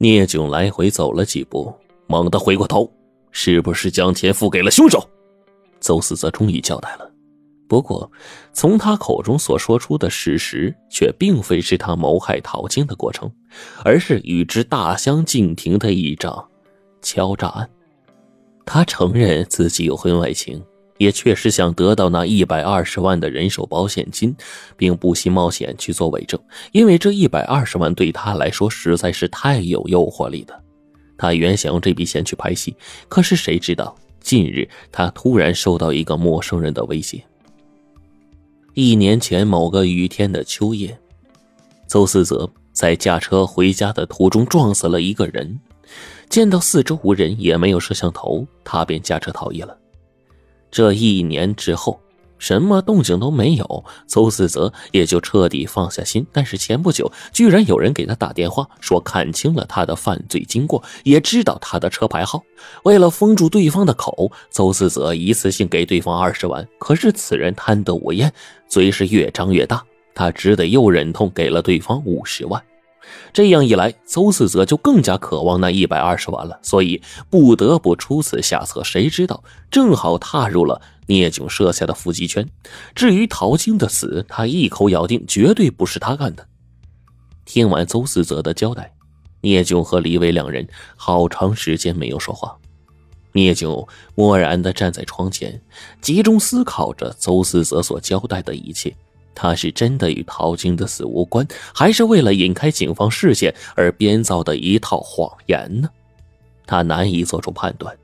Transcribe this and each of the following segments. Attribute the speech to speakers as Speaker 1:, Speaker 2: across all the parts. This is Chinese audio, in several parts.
Speaker 1: 聂炯来回走了几步，猛地回过头：“是不是将钱付给了凶手？”邹思泽终于交代了。不过，从他口中所说出的事实，却并非是他谋害陶晶的过程，而是与之大相径庭的一场敲诈案。他承认自己有婚外情，也确实想得到那一百二十万的人寿保险金，并不惜冒险去做伪证，因为这一百二十万对他来说实在是太有诱惑力了。他原想用这笔钱去拍戏，可是谁知道近日他突然受到一个陌生人的威胁。一年前某个雨天的秋夜，邹思泽在驾车回家的途中撞死了一个人。见到四周无人，也没有摄像头，他便驾车逃逸了。这一年之后，什么动静都没有，邹思泽也就彻底放下心。但是前不久，居然有人给他打电话，说看清了他的犯罪经过，也知道他的车牌号。为了封住对方的口，邹思泽一次性给对方二十万。可是此人贪得无厌。嘴是越张越大，他只得又忍痛给了对方五十万。这样一来，邹四泽就更加渴望那一百二十万了，所以不得不出此下策。谁知道正好踏入了聂炯设下的伏击圈。至于陶晶的死，他一口咬定绝对不是他干的。听完邹四泽的交代，聂炯和李伟两人好长时间没有说话。聂炯默然地站在窗前，集中思考着邹四泽所交代的一切。他是真的与陶晶的死无关，还是为了引开警方视线而编造的一套谎言呢？他难以做出判断。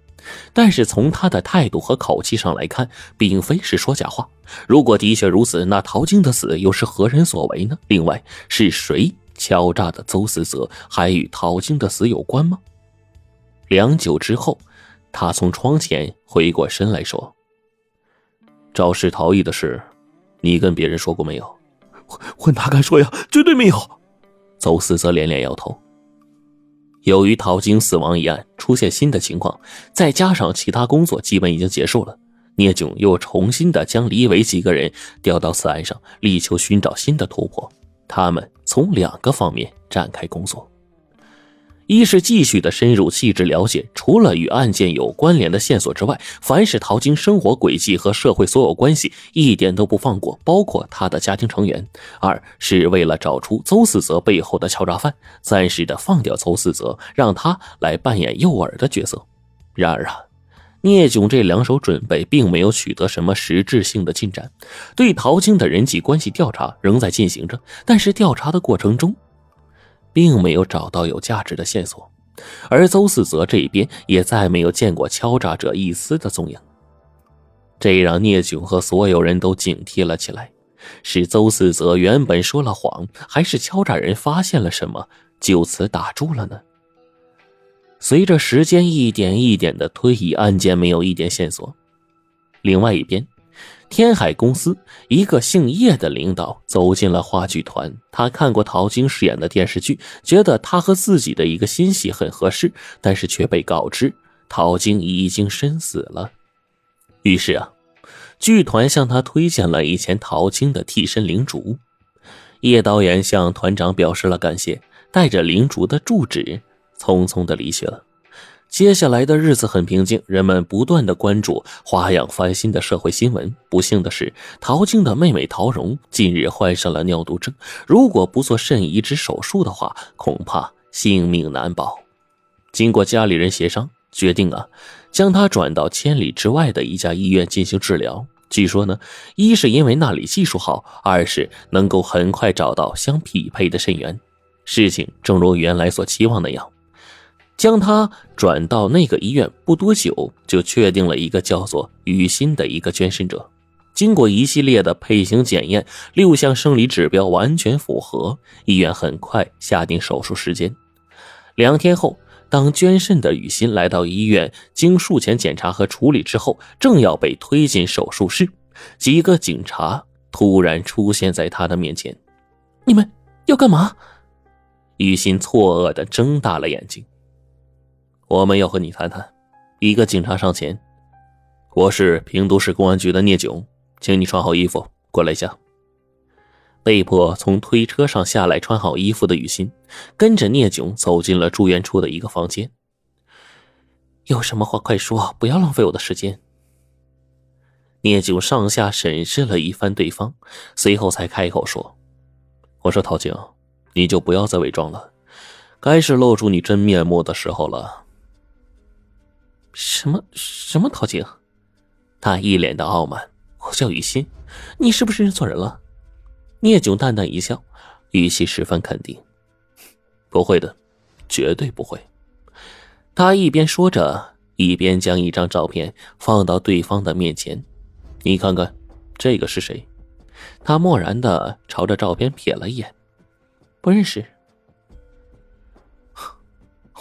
Speaker 1: 但是从他的态度和口气上来看，并非是说假话。如果的确如此，那陶晶的死又是何人所为呢？另外，是谁敲诈的邹思泽，还与陶晶的死有关吗？良久之后。他从窗前回过身来说：“肇事逃逸的事，你跟别人说过没有？”“
Speaker 2: 我我哪敢说呀，绝对没有。”
Speaker 1: 邹思则连连摇头。由于陶晶死亡一案出现新的情况，再加上其他工作基本已经结束了，聂炯又重新的将李伟几个人调到此案上，力求寻找新的突破。他们从两个方面展开工作。一是继续的深入细致了解，除了与案件有关联的线索之外，凡是陶晶生活轨迹和社会所有关系，一点都不放过，包括他的家庭成员。二是为了找出邹四泽背后的敲诈犯，暂时的放掉邹四泽，让他来扮演诱饵的角色。然而啊，聂炯这两手准备并没有取得什么实质性的进展，对陶晶的人际关系调查仍在进行着，但是调查的过程中。并没有找到有价值的线索，而邹四泽这边也再没有见过敲诈者一丝的踪影，这让聂炯和所有人都警惕了起来：是邹四泽原本说了谎，还是敲诈人发现了什么，就此打住了呢？随着时间一点一点的推移，案件没有一点线索。另外一边。天海公司一个姓叶的领导走进了话剧团。他看过陶晶饰演的电视剧，觉得他和自己的一个新戏很合适，但是却被告知陶晶已经身死了。于是啊，剧团向他推荐了以前陶晶的替身灵竹。叶导演向团长表示了感谢，带着灵竹的住址，匆匆的离去了。接下来的日子很平静，人们不断的关注花样翻新的社会新闻。不幸的是，陶晶的妹妹陶荣近日患上了尿毒症，如果不做肾移植手术的话，恐怕性命难保。经过家里人协商，决定啊，将她转到千里之外的一家医院进行治疗。据说呢，一是因为那里技术好，二是能够很快找到相匹配的肾源。事情正如原来所期望那样。将他转到那个医院不多久，就确定了一个叫做雨欣的一个捐肾者。经过一系列的配型检验，六项生理指标完全符合，医院很快下定手术时间。两天后，当捐肾的雨欣来到医院，经术前检查和处理之后，正要被推进手术室，几个警察突然出现在他的面前。
Speaker 2: “你们要干嘛？”
Speaker 1: 雨欣错愕的睁大了眼睛。我们要和你谈谈。一个警察上前：“我是平都市公安局的聂炯，请你穿好衣服过来一下。”被迫从推车上下来，穿好衣服的雨欣，跟着聂炯走进了住院处的一个房间。有什么话快说，不要浪费我的时间。聂炯上下审视了一番对方，随后才开口说：“我说陶静，你就不要再伪装了，该是露出你真面目的时候了。”
Speaker 2: 什么什么陶静？
Speaker 1: 他一脸的傲慢。
Speaker 2: 我叫雨欣，你是不是认错人了？
Speaker 1: 聂炯淡淡一笑，语气十分肯定：“不会的，绝对不会。”他一边说着，一边将一张照片放到对方的面前。你看看，这个是谁？他漠然的朝着照片瞥了一眼，
Speaker 2: 不认识。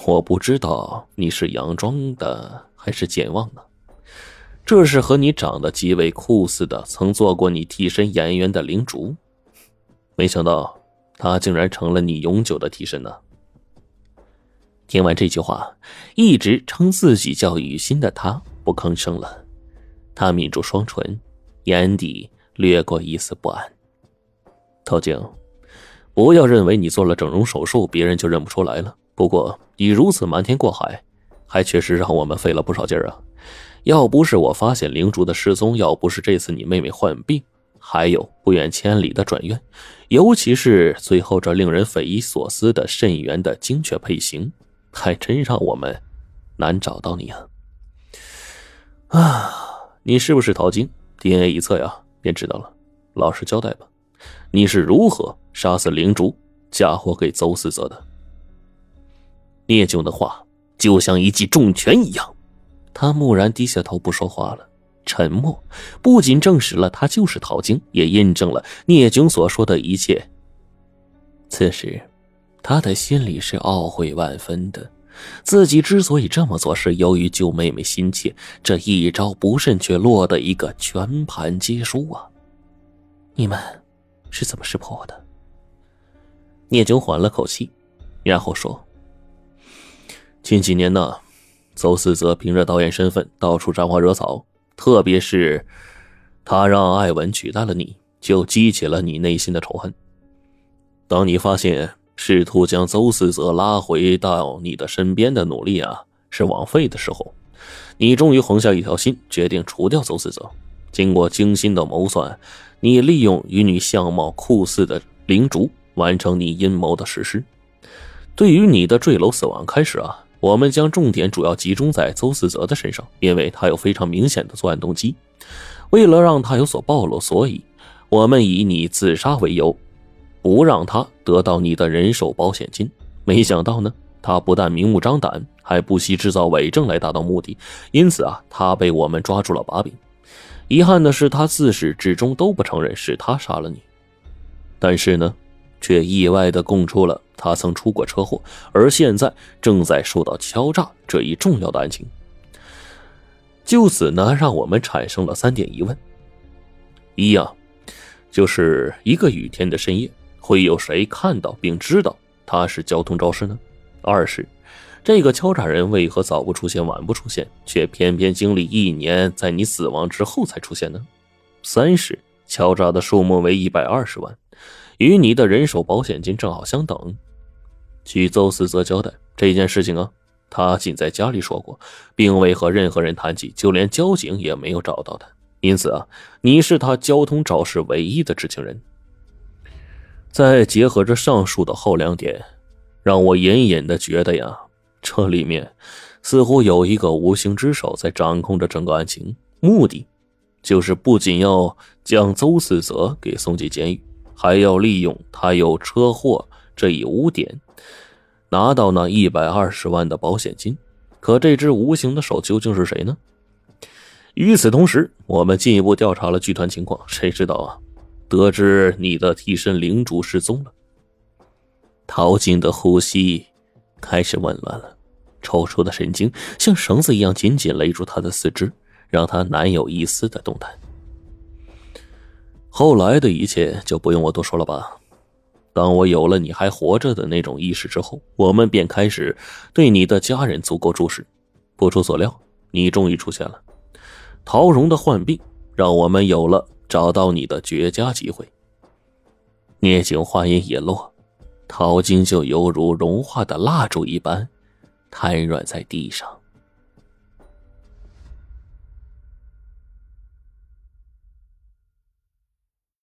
Speaker 1: 我不知道你是佯装的还是健忘的。这是和你长得极为酷似的，曾做过你替身演员的灵竹。没想到他竟然成了你永久的替身呢。听完这句话，一直称自己叫雨欣的他不吭声了。他抿住双唇，眼底掠过一丝不安。陶静，不要认为你做了整容手术，别人就认不出来了。不过你如此瞒天过海，还确实让我们费了不少劲儿啊！要不是我发现灵珠的失踪，要不是这次你妹妹患病，还有不远千里的转院，尤其是最后这令人匪夷所思的肾源的精确配型，还真让我们难找到你啊！啊！你是不是淘金？DNA 一测呀，便知道了。老实交代吧，你是如何杀死灵珠，嫁祸给邹思泽的？聂炯的话就像一记重拳一样，他蓦然低下头不说话了。沉默不仅证实了他就是陶晶，也印证了聂炯所说的一切。此时，他的心里是懊悔万分的。自己之所以这么做，是由于救妹妹心切。这一招不慎，却落得一个全盘皆输啊！
Speaker 2: 你们是怎么识破我的？
Speaker 1: 聂炯缓了口气，然后说：“近几年呢，邹思泽凭着导演身份到处沾花惹草，特别是他让艾文取代了你，就激起了你内心的仇恨。当你发现……”试图将邹思泽拉回到你的身边的努力啊，是枉费的时候，你终于横下一条心，决定除掉邹思泽。经过精心的谋算，你利用与你相貌酷似的灵竹，完成你阴谋的实施。对于你的坠楼死亡开始啊，我们将重点主要集中在邹思泽的身上，因为他有非常明显的作案动机。为了让他有所暴露，所以我们以你自杀为由。不让他得到你的人寿保险金，没想到呢，他不但明目张胆，还不惜制造伪证来达到目的。因此啊，他被我们抓住了把柄。遗憾的是，他自始至终都不承认是他杀了你，但是呢，却意外的供出了他曾出过车祸，而现在正在受到敲诈这一重要的案情。就此呢，让我们产生了三点疑问：一呀，就是一个雨天的深夜。会有谁看到并知道他是交通肇事呢？二是，这个敲诈人为何早不出现晚不出现，却偏偏经历一年，在你死亡之后才出现呢？三是，敲诈的数目为一百二十万，与你的人寿保险金正好相等。据邹思泽交代，这件事情啊，他仅在家里说过，并未和任何人谈起，就连交警也没有找到他。因此啊，你是他交通肇事唯一的知情人。再结合着上述的后两点，让我隐隐的觉得呀，这里面似乎有一个无形之手在掌控着整个案情，目的就是不仅要将邹思泽给送进监狱，还要利用他有车祸这一污点，拿到那一百二十万的保险金。可这只无形的手究竟是谁呢？与此同时，我们进一步调查了剧团情况，谁知道啊？得知你的替身灵主失踪了，陶晶的呼吸开始紊乱了，抽搐的神经像绳子一样紧紧勒住他的四肢，让他难有一丝的动弹。后来的一切就不用我多说了吧。当我有了你还活着的那种意识之后，我们便开始对你的家人足够注视。不出所料，你终于出现了。陶荣的患病让我们有了。找到你的绝佳机会。聂景话音一落，陶晶就犹如融化的蜡烛一般，瘫软在地上。